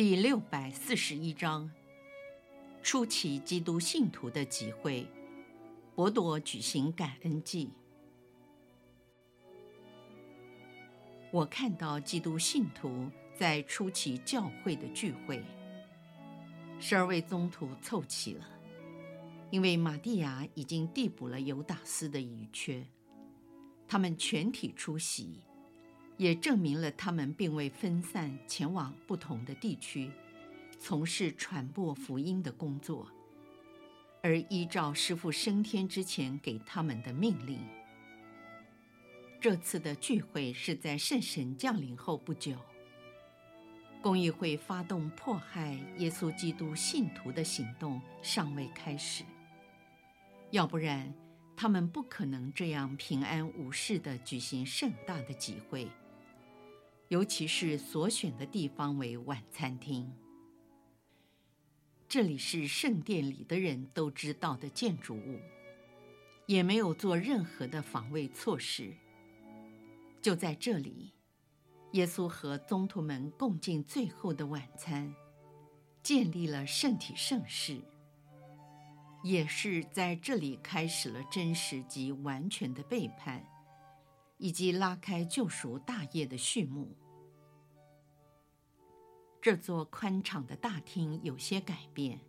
第六百四十一章，初期基督信徒的集会，博多举行感恩祭。我看到基督信徒在初期教会的聚会，十二位宗徒凑齐了，因为玛蒂亚已经递补了犹达斯的遗缺，他们全体出席。也证明了他们并未分散前往不同的地区，从事传播福音的工作，而依照师父升天之前给他们的命令。这次的聚会是在圣神降临后不久，公议会发动迫害耶稣基督信徒的行动尚未开始，要不然他们不可能这样平安无事地举行盛大的集会。尤其是所选的地方为晚餐厅，这里是圣殿里的人都知道的建筑物，也没有做任何的防卫措施。就在这里，耶稣和宗徒们共进最后的晚餐，建立了圣体圣事，也是在这里开始了真实及完全的背叛。以及拉开救赎大业的序幕。这座宽敞的大厅有些改变，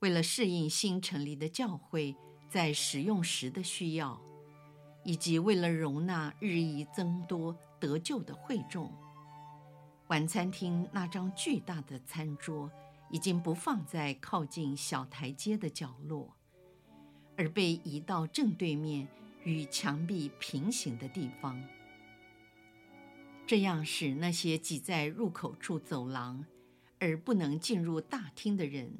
为了适应新成立的教会在使用时的需要，以及为了容纳日益增多得救的会众，晚餐厅那张巨大的餐桌已经不放在靠近小台阶的角落，而被移到正对面。与墙壁平行的地方，这样使那些挤在入口处走廊而不能进入大厅的人，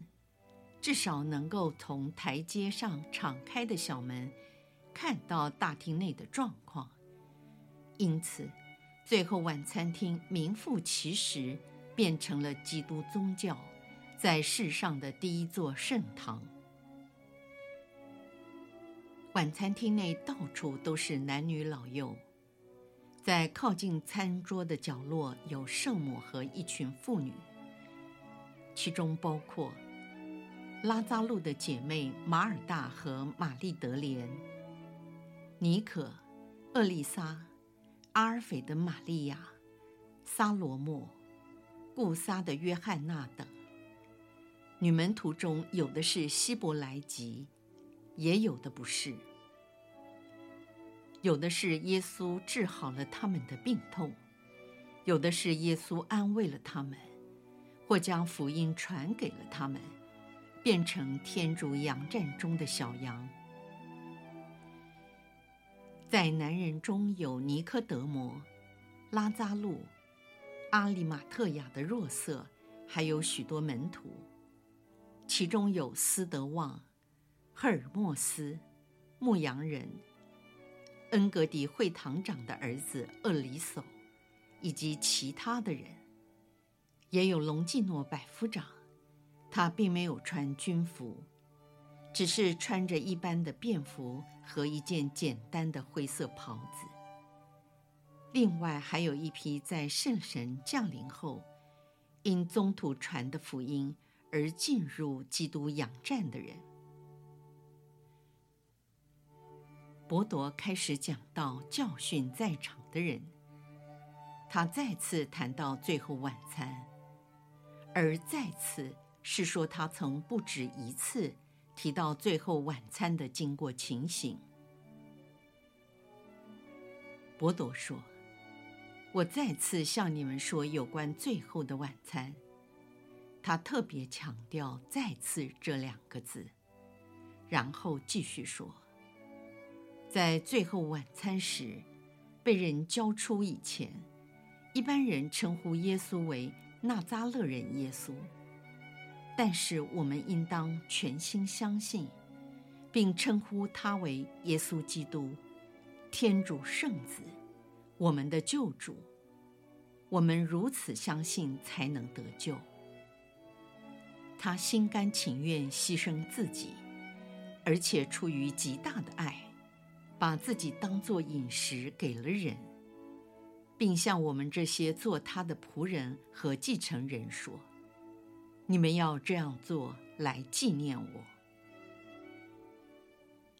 至少能够从台阶上敞开的小门看到大厅内的状况。因此，最后晚餐厅名副其实变成了基督宗教在世上的第一座圣堂。晚餐厅内到处都是男女老幼，在靠近餐桌的角落有圣母和一群妇女，其中包括拉扎路的姐妹马尔大和玛丽德莲、尼可、厄利莎、阿尔斐的玛利亚、撒罗莫、顾撒的约翰娜等。女门徒中有的是希伯来籍，也有的不是。有的是耶稣治好了他们的病痛，有的是耶稣安慰了他们，或将福音传给了他们，变成天主羊圈中的小羊。在男人中有尼科德摩、拉扎路、阿里马特亚的若瑟，还有许多门徒，其中有斯德旺、赫尔墨斯、牧羊人。恩格迪会堂长的儿子厄里叟，以及其他的人，也有隆基诺百夫长，他并没有穿军服，只是穿着一般的便服和一件简单的灰色袍子。另外还有一批在圣神降临后，因宗徒传的福音而进入基督养战的人。伯铎开始讲道，教训在场的人。他再次谈到最后晚餐，而再次是说他曾不止一次提到最后晚餐的经过情形。伯铎说：“我再次向你们说有关最后的晚餐。”他特别强调“再次”这两个字，然后继续说。在最后晚餐时，被人交出以前，一般人称呼耶稣为纳扎勒人耶稣，但是我们应当全心相信，并称呼他为耶稣基督，天主圣子，我们的救主。我们如此相信，才能得救。他心甘情愿牺牲自己，而且出于极大的爱，把自己当作饮食给了人，并向我们这些做他的仆人和继承人说：“你们要这样做来纪念我。”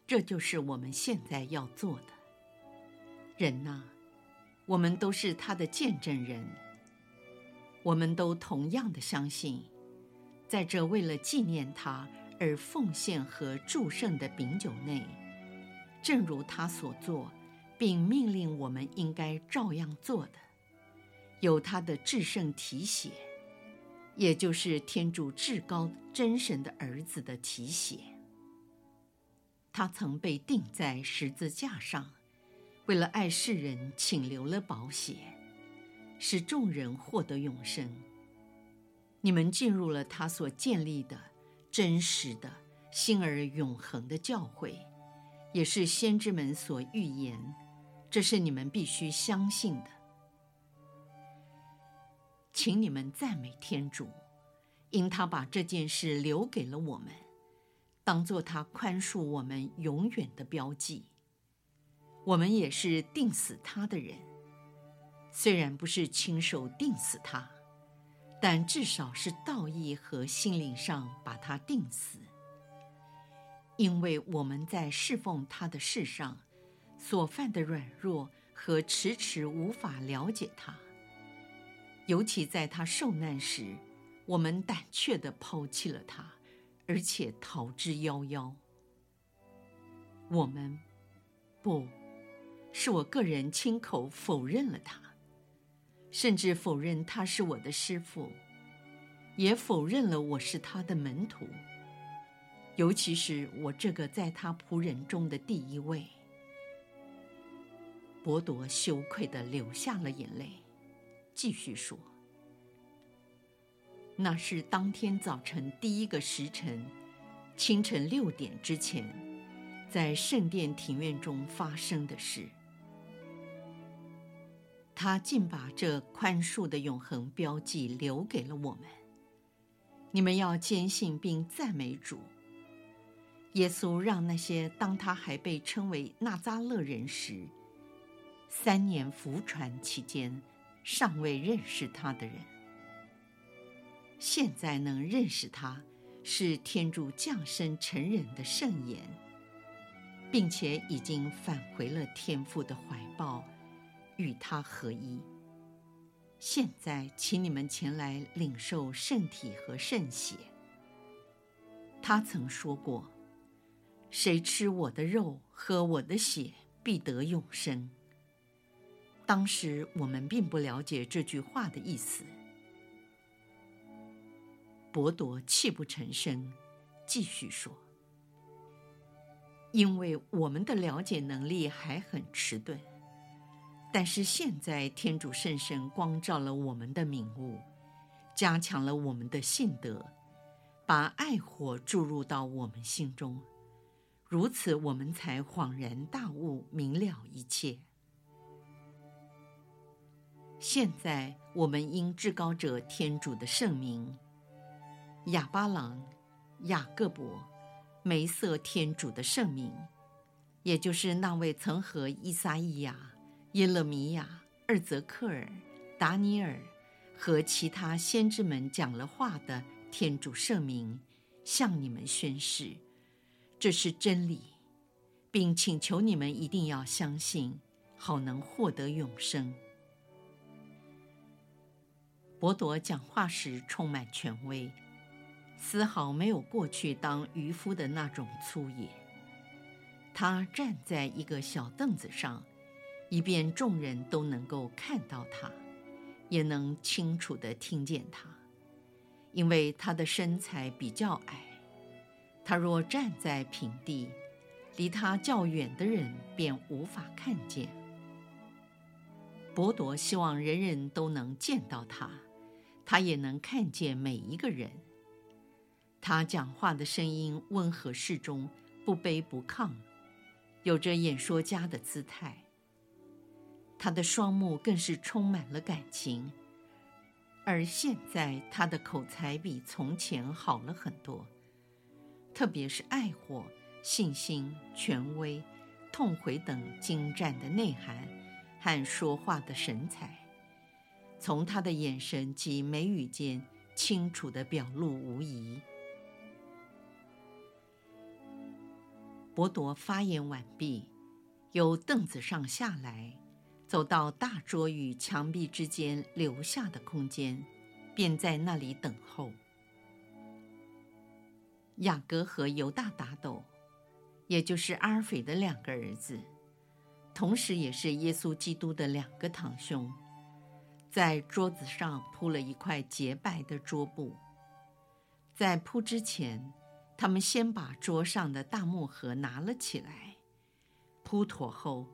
这就是我们现在要做的。人呐，我们都是他的见证人，我们都同样的相信。在这为了纪念他而奉献和祝圣的饼酒内，正如他所做，并命令我们应该照样做的，有他的至圣体血，也就是天主至高真神的儿子的体血。他曾被钉在十字架上，为了爱世人，请留了宝血，使众人获得永生。你们进入了他所建立的真实的、新而永恒的教会，也是先知们所预言，这是你们必须相信的。请你们赞美天主，因他把这件事留给了我们，当作他宽恕我们永远的标记。我们也是钉死他的人，虽然不是亲手钉死他。但至少是道义和心灵上把他钉死，因为我们在侍奉他的事上所犯的软弱和迟迟无法了解他，尤其在他受难时，我们胆怯地抛弃了他，而且逃之夭夭。我们，不，是我个人亲口否认了他。甚至否认他是我的师父，也否认了我是他的门徒，尤其是我这个在他仆人中的第一位。伯铎羞愧地流下了眼泪，继续说：“那是当天早晨第一个时辰，清晨六点之前，在圣殿庭院中发生的事。”他竟把这宽恕的永恒标记留给了我们。你们要坚信并赞美主。耶稣让那些当他还被称为纳扎勒人时，三年服传期间尚未认识他的人，现在能认识他，是天主降生成人的圣言，并且已经返回了天父的怀抱。与他合一。现在，请你们前来领受圣体和圣血。他曾说过：“谁吃我的肉，喝我的血，必得永生。”当时我们并不了解这句话的意思。伯铎泣不成声，继续说：“因为我们的了解能力还很迟钝。”但是现在，天主圣神光照了我们的明悟，加强了我们的信德，把爱火注入到我们心中，如此我们才恍然大悟，明了一切。现在，我们因至高者天主的圣名，亚巴郎、雅各伯、梅瑟天主的圣名，也就是那位曾和伊撒伊亚。耶勒米亚、二则克尔、达尼尔和其他先知们讲了话的天主圣名，向你们宣誓，这是真理，并请求你们一定要相信，好能获得永生。伯多讲话时充满权威，丝毫没有过去当渔夫的那种粗野。他站在一个小凳子上。以便众人都能够看到他，也能清楚地听见他，因为他的身材比较矮。他若站在平地，离他较远的人便无法看见。博多希望人人都能见到他，他也能看见每一个人。他讲话的声音温和适中，不卑不亢，有着演说家的姿态。他的双目更是充满了感情，而现在他的口才比从前好了很多，特别是爱火、信心、权威、痛悔等精湛的内涵和说话的神采，从他的眼神及眉宇间清楚地表露无遗。伯铎发言完毕，由凳子上下来，走到大桌与墙壁之间留下的空间，便在那里等候。雅各和犹大打斗，也就是阿尔斐的两个儿子，同时也是耶稣基督的两个堂兄，在桌子上铺了一块洁白的桌布。在铺之前，他们先把桌上的大木盒拿了起来，铺妥后，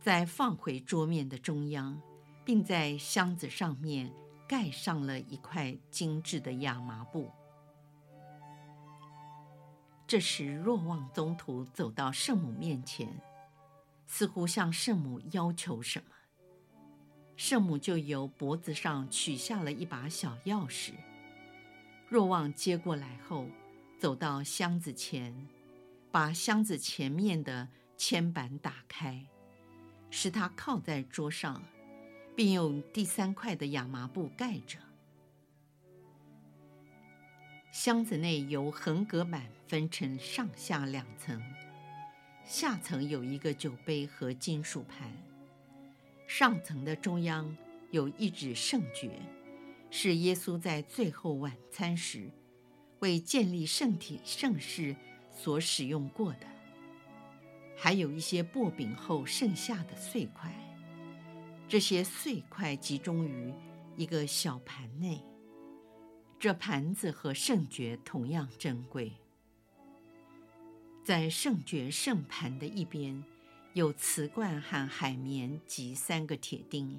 再放回桌面的中央，并在箱子上面盖上了一块精致的亚麻布。这时，若望宗徒走到圣母面前，似乎向圣母要求什么，圣母就由脖子上取下了一把小钥匙。若望接过来后，走到箱子前，把箱子前面的铅板打开，使它靠在桌上，并用第三块的亚麻布盖着。箱子内由横隔板分成上下两层，下层有一个酒杯和金属盘，上层的中央有一纸圣诀，是耶稣在最后晚餐时，为建立圣体圣事所使用过的，还有一些薄饼后剩下的碎块。这些碎块集中于一个小盘内。这盘子和圣爵同样珍贵。在圣爵圣盘的一边，有瓷罐和海绵及三个铁钉；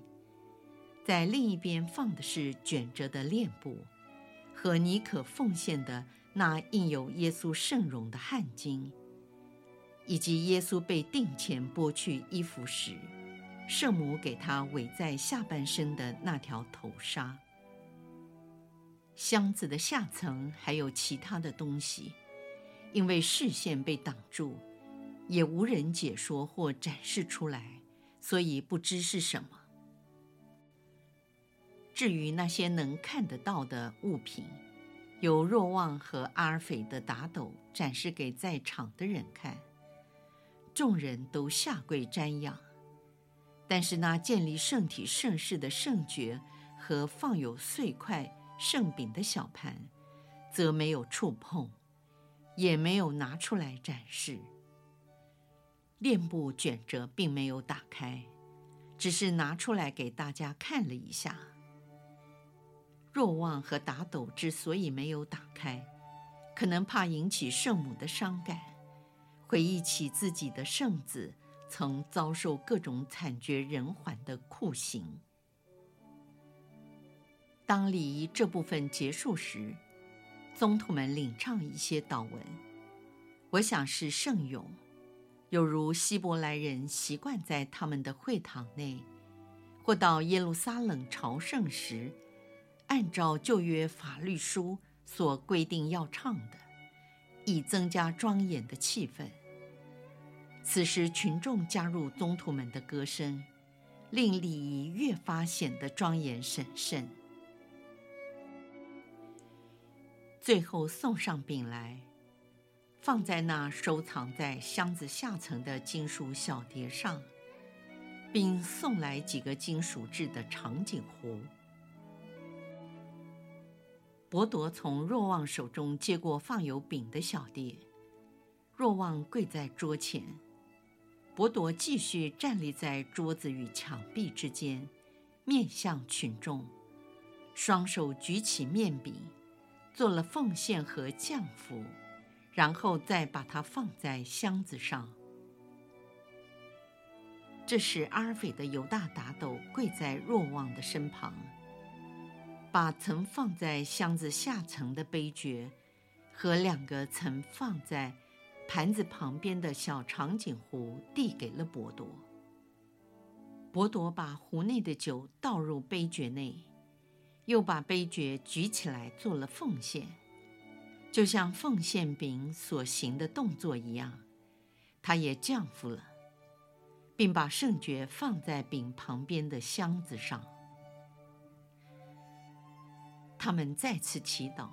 在另一边放的是卷着的殓布。和你可奉献的那印有耶稣圣容的汗巾，以及耶稣被钉前剥去衣服时，圣母给他围在下半身的那条头纱。箱子的下层还有其他的东西，因为视线被挡住，也无人解说或展示出来，所以不知是什么。至于那些能看得到的物品，由若望和阿尔斐的打斗展示给在场的人看，众人都下跪瞻仰。但是那建立圣体圣事的圣爵和放有碎块圣饼的小盘，则没有触碰，也没有拿出来展示。殓布卷着，并没有打开，只是拿出来给大家看了一下。若望和打斗之所以没有打开，可能怕引起圣母的伤感，回忆起自己的圣子曾遭受各种惨绝人寰的酷刑。当礼仪这部分结束时，宗徒们领唱一些祷文，我想是圣咏，有如希伯来人习惯在他们的会堂内，或到耶路撒冷朝圣时。按照旧约法律书所规定要唱的，以增加庄严的气氛。此时群众加入宗徒们的歌声，令礼仪越发显得庄严神圣。最后送上饼来，放在那收藏在箱子下层的金属小碟上，并送来几个金属制的长颈壶。伯铎从若望手中接过放有饼的小碟，若望跪在桌前，伯铎继续站立在桌子与墙壁之间，面向群众，双手举起面饼，做了奉献和降服，然后再把它放在箱子上。这时，阿尔斐的犹大打斗跪在若望的身旁。把曾放在箱子下层的杯爵和两个曾放在盘子旁边的小长颈壶递给了伯多。伯多把壶内的酒倒入杯爵内，又把杯爵举起来做了奉献，就像奉献饼所行的动作一样。他也降服了，并把圣爵放在饼旁边的箱子上。他们再次祈祷。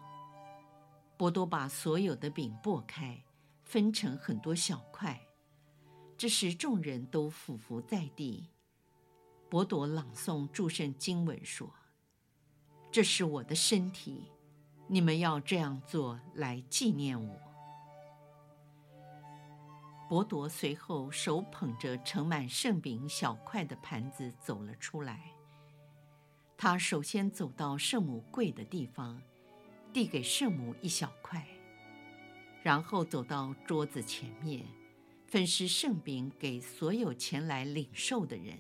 伯多把所有的饼拨开，分成很多小块。这时众人都俯伏在地。伯多朗诵祝圣经文说：“这是我的身体，你们要这样做来纪念我。”伯多随后手捧着盛满圣饼小块的盘子走了出来。他首先走到圣母跪的地方，递给圣母一小块，然后走到桌子前面，分施圣饼给所有前来领受的人。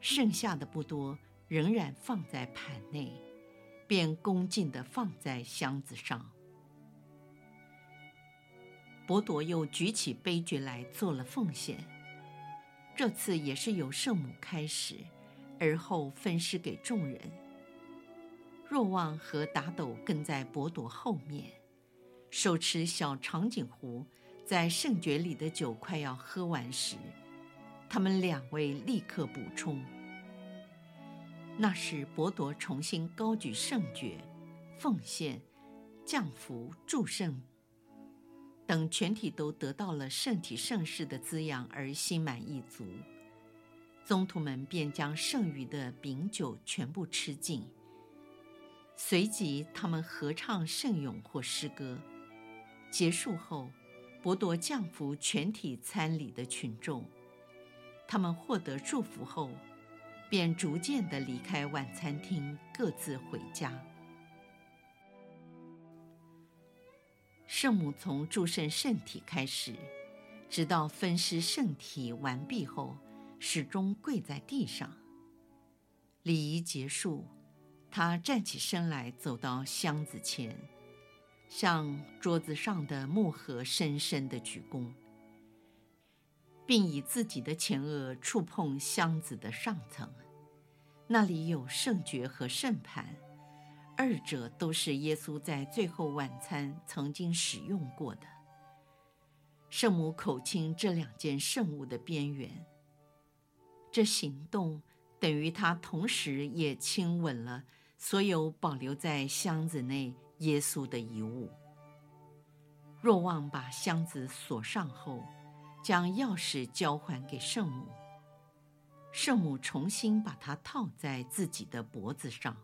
剩下的不多，仍然放在盘内，便恭敬地放在箱子上。伯多又举起杯爵来做了奉献，这次也是由圣母开始，而后分施给众人。若望和达斗跟在伯多后面，手持小长颈壶，在圣爵里的酒快要喝完时。他们两位立刻补充。那时，伯多重新高举圣爵，奉献、降福、祝圣等全体都得到了圣体圣事的滋养，而心满意足。宗徒们便将剩余的饼酒全部吃尽。随即，他们合唱圣咏或诗歌。结束后，伯多降福全体参礼的群众。他们获得祝福后，便逐渐地离开晚餐厅，各自回家。圣母从祝圣圣体开始，直到分尸圣体完毕后，始终跪在地上。礼仪结束，她站起身来，走到箱子前，向桌子上的木盒深深地鞠躬。并以自己的前额触碰箱子的上层，那里有圣爵和圣盘，二者都是耶稣在最后晚餐曾经使用过的。圣母口亲这两件圣物的边缘，这行动等于他同时也亲吻了所有保留在箱子内耶稣的遗物。若望把箱子锁上后，将钥匙交还给圣母，圣母重新把它套在自己的脖子上。